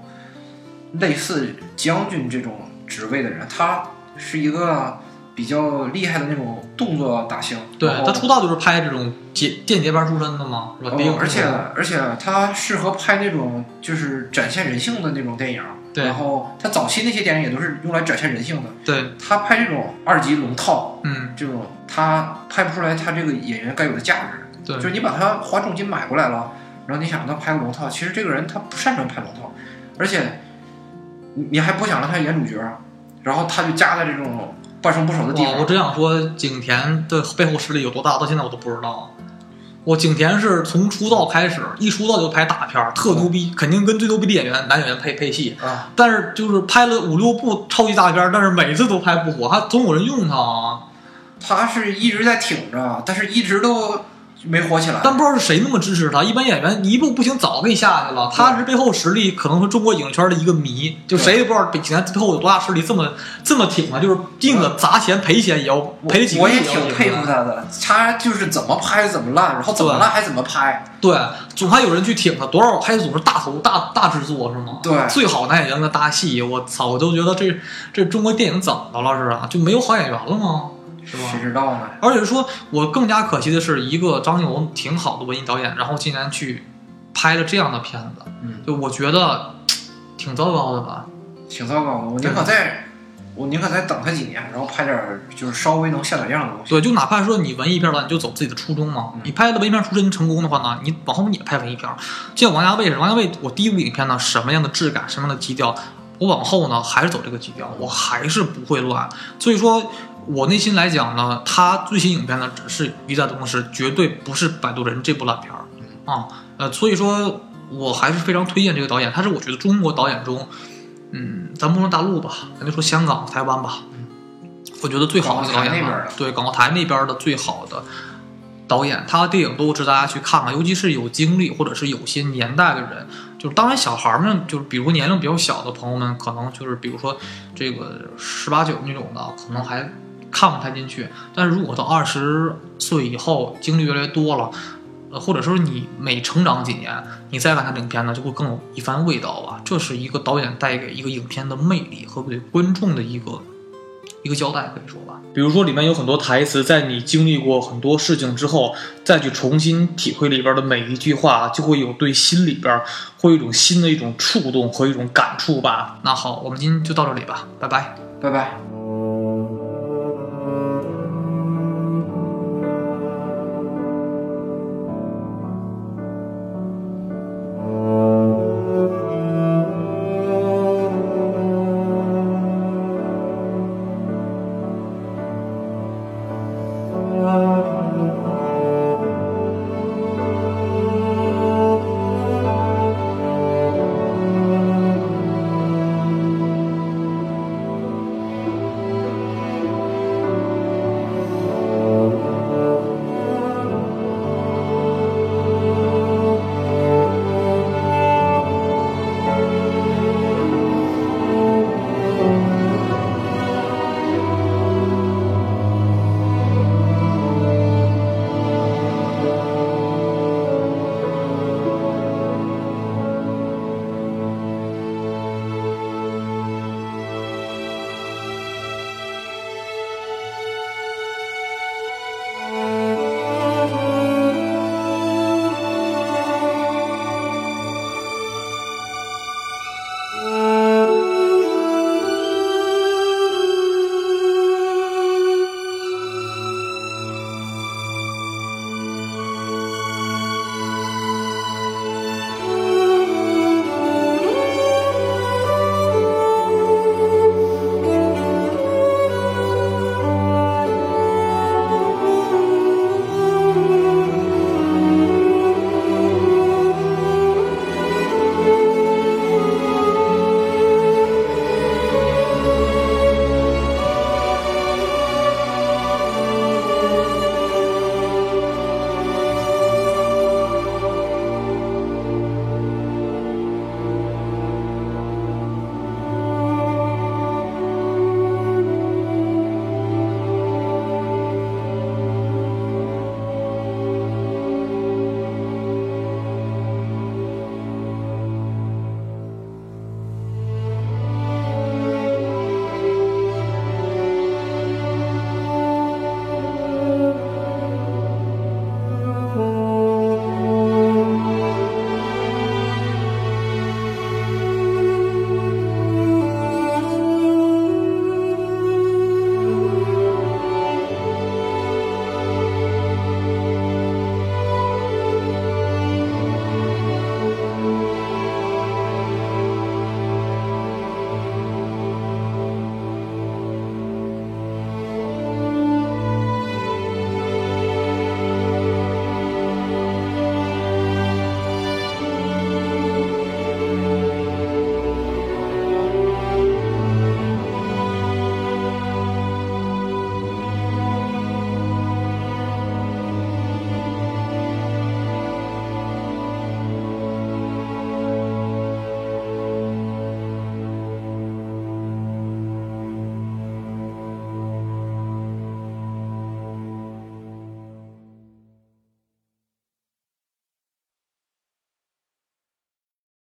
类似将军这种职位的人，他是一个比较厉害的那种动作打星。对他出道就是拍这种间间谍班出身的嘛，是吧？谍影哦而且而且他适合拍那种就是展现人性的那种电影。对然后他早期那些电影也都是用来展现人性的。对，他拍这种二级龙套嗯，这种，他拍不出来他这个演员该有的价值。对，就是你把他花重金买过来了，然后你想让他拍个龙套，其实这个人他不擅长拍龙套，而且你你还不想让他演主角，然后他就夹在这种半生不熟的地方，我。只想说景甜的背后势力有多大，到现在我都不知道。我景甜是从出道开始，一出道就拍大片儿，特牛逼，肯定跟最牛逼的演员男演员配配戏。啊，但是就是拍了五六部超级大片儿，但是每次都拍不火，还总有人用他啊。他是一直在挺着，但是一直都没火起来。但不知道是谁那么支持他。一般演员你一步不行，早给你下去了。他是背后实力，可能是中国影圈的一个谜，就谁也不知道景甜背后有多大实力，这么这么挺啊，就是定了砸钱赔钱也要赔几个我也亿也要赢挺佩服他的，他就是怎么拍怎么烂，然后怎么烂还怎么拍。对，总还有人去挺他，多少还总是大头大大制作是吗？对最好男演员的大戏，我操，我都觉得这这中国电影怎么了是啊？就没有好演员了吗？是吧？谁知道呢？而且说，我更加可惜的是，一个张艺谋挺好的文艺导演，然后竟然去拍了这样的片子，嗯，就我觉得挺糟糕的吧。挺糟糕的。我宁可再，我宁可再等他几年，然后拍点儿就是稍微能像点样的东西。对，就哪怕说你文艺片了，你就走自己的初衷嘛。嗯你拍的文艺片出身成功的话呢，你往后你也拍文艺片。就像王家卫似的，王家卫我第一部影片呢，什么样的质感，什么样的基调，我往后呢还是走这个基调，我还是不会乱。所以说我内心来讲呢，他最新影片呢只是一代宗师，绝对不是《摆渡人》这部烂片儿啊。呃，所以说我还是非常推荐这个导演，他是我觉得中国导演中，嗯，咱不说大陆吧，咱就说香港、台湾吧。我觉得最好的导演对港澳台那边的最好的导演，他的电影都值得大家去看看，尤其是有经历或者是有些年代的人，就是当然小孩们，就是比如年龄比较小的朋友们，可能就是比如说这个十八九那种的，可能还看不太进去。但是如果到二十岁以后，经历越来越多了，呃，或者说你每成长几年，你再看它影片呢，就会更有一番味道吧。这是一个导演带给一个影片的魅力和对观众的一个一个交代，可以说吧。比如说里面有很多台词，在你经历过很多事情之后，再去重新体会里边的每一句话，就会有对心里边会有一种新的一种触动和一种感触吧。那好，我们今天就到这里吧，拜拜。拜拜。